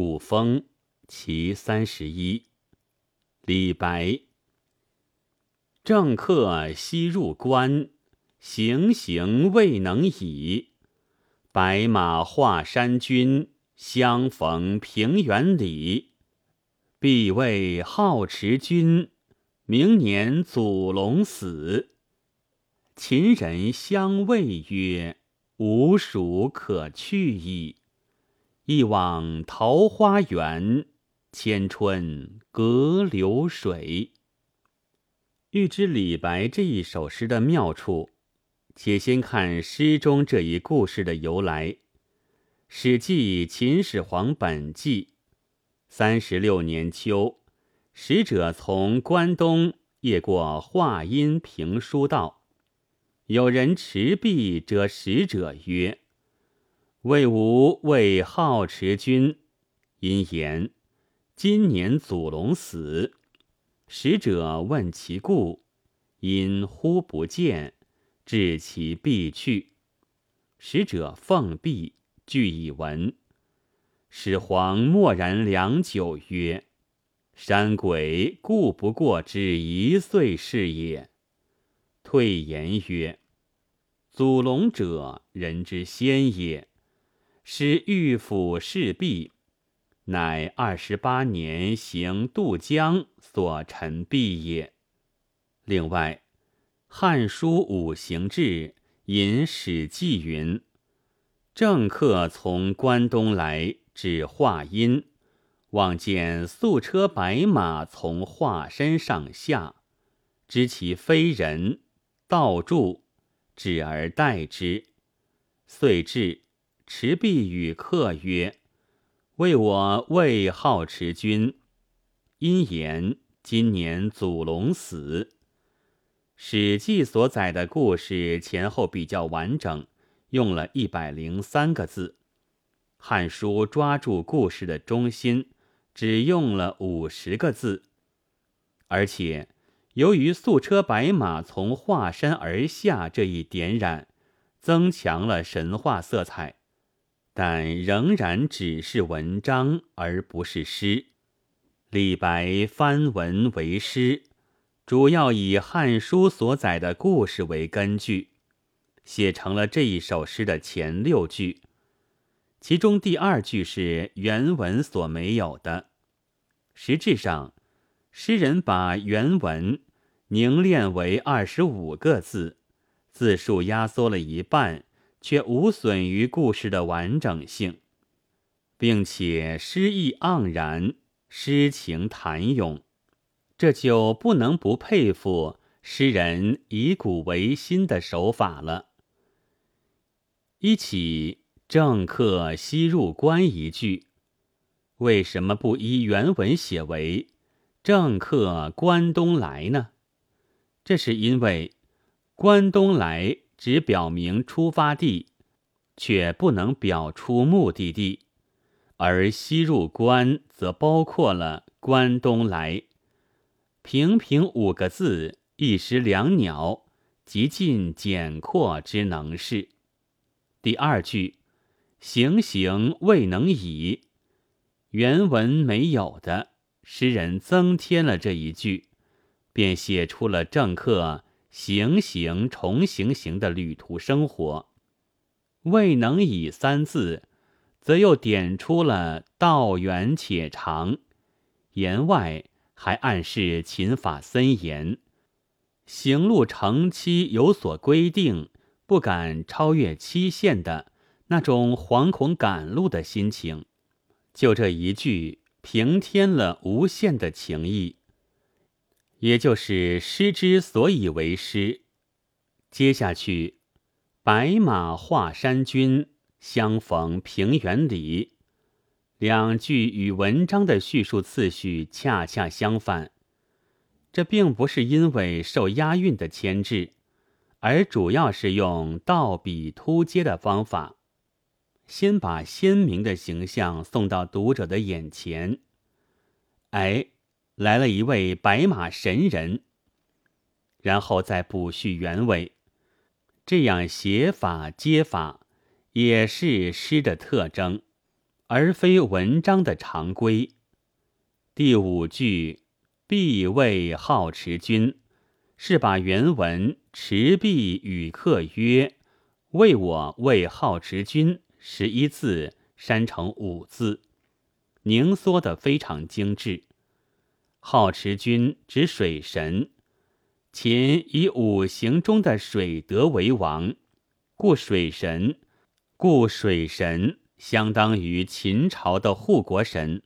古风其三十一。李白。政客西入关，行行未能已。白马华山君，相逢平原里。必为好持君，明年祖龙死。秦人相谓曰：“吾蜀可去矣。”一往桃花源，千春隔流水。欲知李白这一首诗的妙处，且先看诗中这一故事的由来。《史记·秦始皇本纪》三十六年秋，使者从关东夜过华阴平书道，有人持璧折使者曰：“魏吾为好持君，因言今年祖龙死。”使者问其故，因忽不见，至其必去。使者奉璧，具以闻。始皇默然良久，曰：“山鬼固不过之一岁是也。”退言曰：“祖龙者，人之先也。使御府侍婢。”乃二十八年行渡江所陈毕也。另外，《汉书五行志》引《史记》云：“政客从关东来，至华阴，望见素车白马从华山上下，知其非人，道住，止而待之。遂至，持璧与客曰。”为我魏好持君，因言今年祖龙死。《史记》所载的故事前后比较完整，用了一百零三个字；《汉书》抓住故事的中心，只用了五十个字。而且，由于素车白马从华山而下这一点染，增强了神话色彩。但仍然只是文章，而不是诗。李白翻文为诗，主要以《汉书》所载的故事为根据，写成了这一首诗的前六句。其中第二句是原文所没有的。实质上，诗人把原文凝练为二十五个字，字数压缩了一半。却无损于故事的完整性，并且诗意盎然，诗情谈咏，这就不能不佩服诗人以古为新的手法了。一起政客西入关一句，为什么不依原文写为政客关东来呢？这是因为关东来。只表明出发地，却不能表出目的地，而西入关则包括了关东来。平平五个字，一石两鸟，极尽简括之能事。第二句“行行未能已”，原文没有的，诗人增添了这一句，便写出了政客。行行重行行的旅途生活，未能以三字，则又点出了道远且长。言外还暗示秦法森严，行路成期有所规定，不敢超越期限的那种惶恐赶路的心情。就这一句，平添了无限的情意。也就是诗之所以为诗。接下去，“白马华山君，相逢平原里”两句与文章的叙述次序恰恰相反。这并不是因为受押韵的牵制，而主要是用倒笔突接的方法，先把鲜明的形象送到读者的眼前。哎。来了一位白马神人，然后再补叙原委，这样写法接法也是诗的特征，而非文章的常规。第五句“必为好持君”，是把原文“持璧与客曰：‘为我为好持君’十一字删成五字，凝缩得非常精致。好持君指水神，秦以五行中的水德为王，故水神，故水神相当于秦朝的护国神。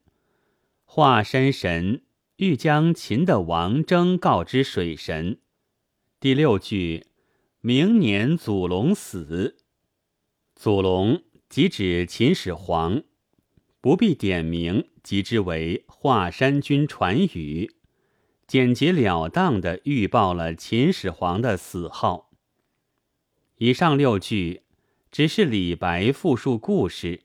华山神欲将秦的王征告知水神。第六句，明年祖龙死，祖龙即指秦始皇。不必点名，即之为华山君传语，简洁了当的预报了秦始皇的死号。以上六句只是李白复述故事，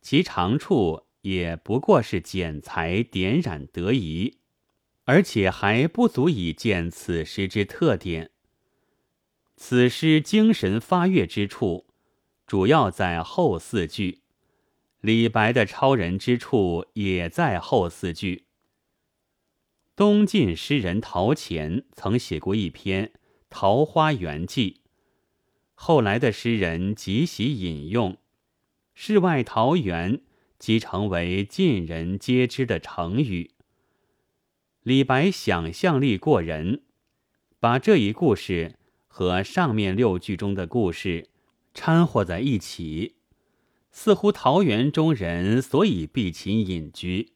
其长处也不过是剪裁点染得宜，而且还不足以见此诗之特点。此诗精神发跃之处，主要在后四句。李白的超人之处也在后四句。东晋诗人陶潜曾写过一篇《桃花源记》，后来的诗人极喜引用，“世外桃源”即成为尽人皆知的成语。李白想象力过人，把这一故事和上面六句中的故事掺和在一起。似乎桃源中人所以避秦隐居，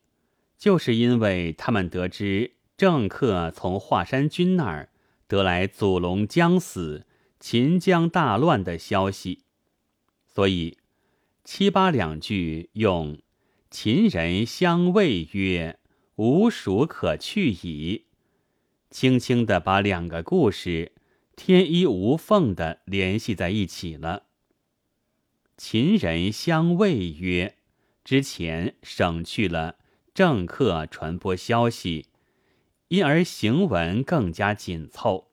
就是因为他们得知政客从华山君那儿得来祖龙将死、秦将大乱的消息，所以七八两句用“秦人相谓曰：‘吾蜀可去矣’”，轻轻的把两个故事天衣无缝的联系在一起了。秦人相谓曰：“之前省去了政客传播消息，因而行文更加紧凑。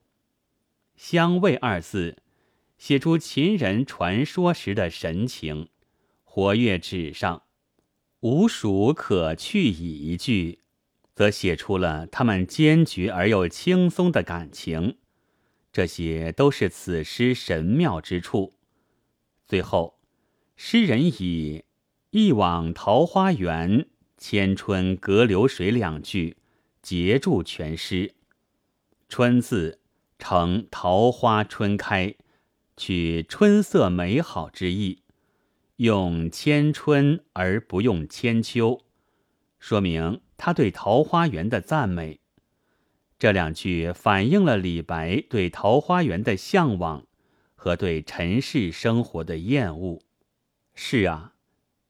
相谓二字，写出秦人传说时的神情，活跃纸上。吾蜀可去矣一句，则写出了他们坚决而又轻松的感情。这些都是此诗神妙之处。最后。诗人以“一往桃花源，千春隔流水”两句结注全诗。春字成桃花春开，取春色美好之意，用千春而不用千秋，说明他对桃花源的赞美。这两句反映了李白对桃花源的向往和对尘世生活的厌恶。是啊，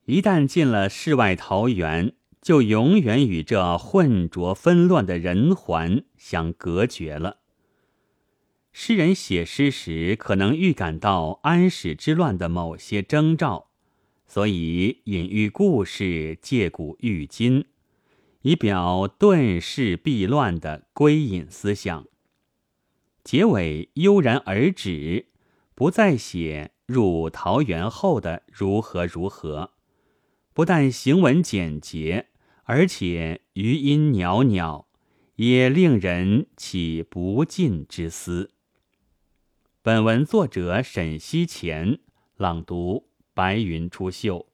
一旦进了世外桃源，就永远与这混浊纷乱的人寰相隔绝了。诗人写诗时，可能预感到安史之乱的某些征兆，所以隐喻故事，借古喻今，以表顿世避乱的归隐思想。结尾悠然而止，不再写。入桃园后的如何如何，不但行文简洁，而且余音袅袅，也令人起不尽之思。本文作者沈西前朗读，白云出岫。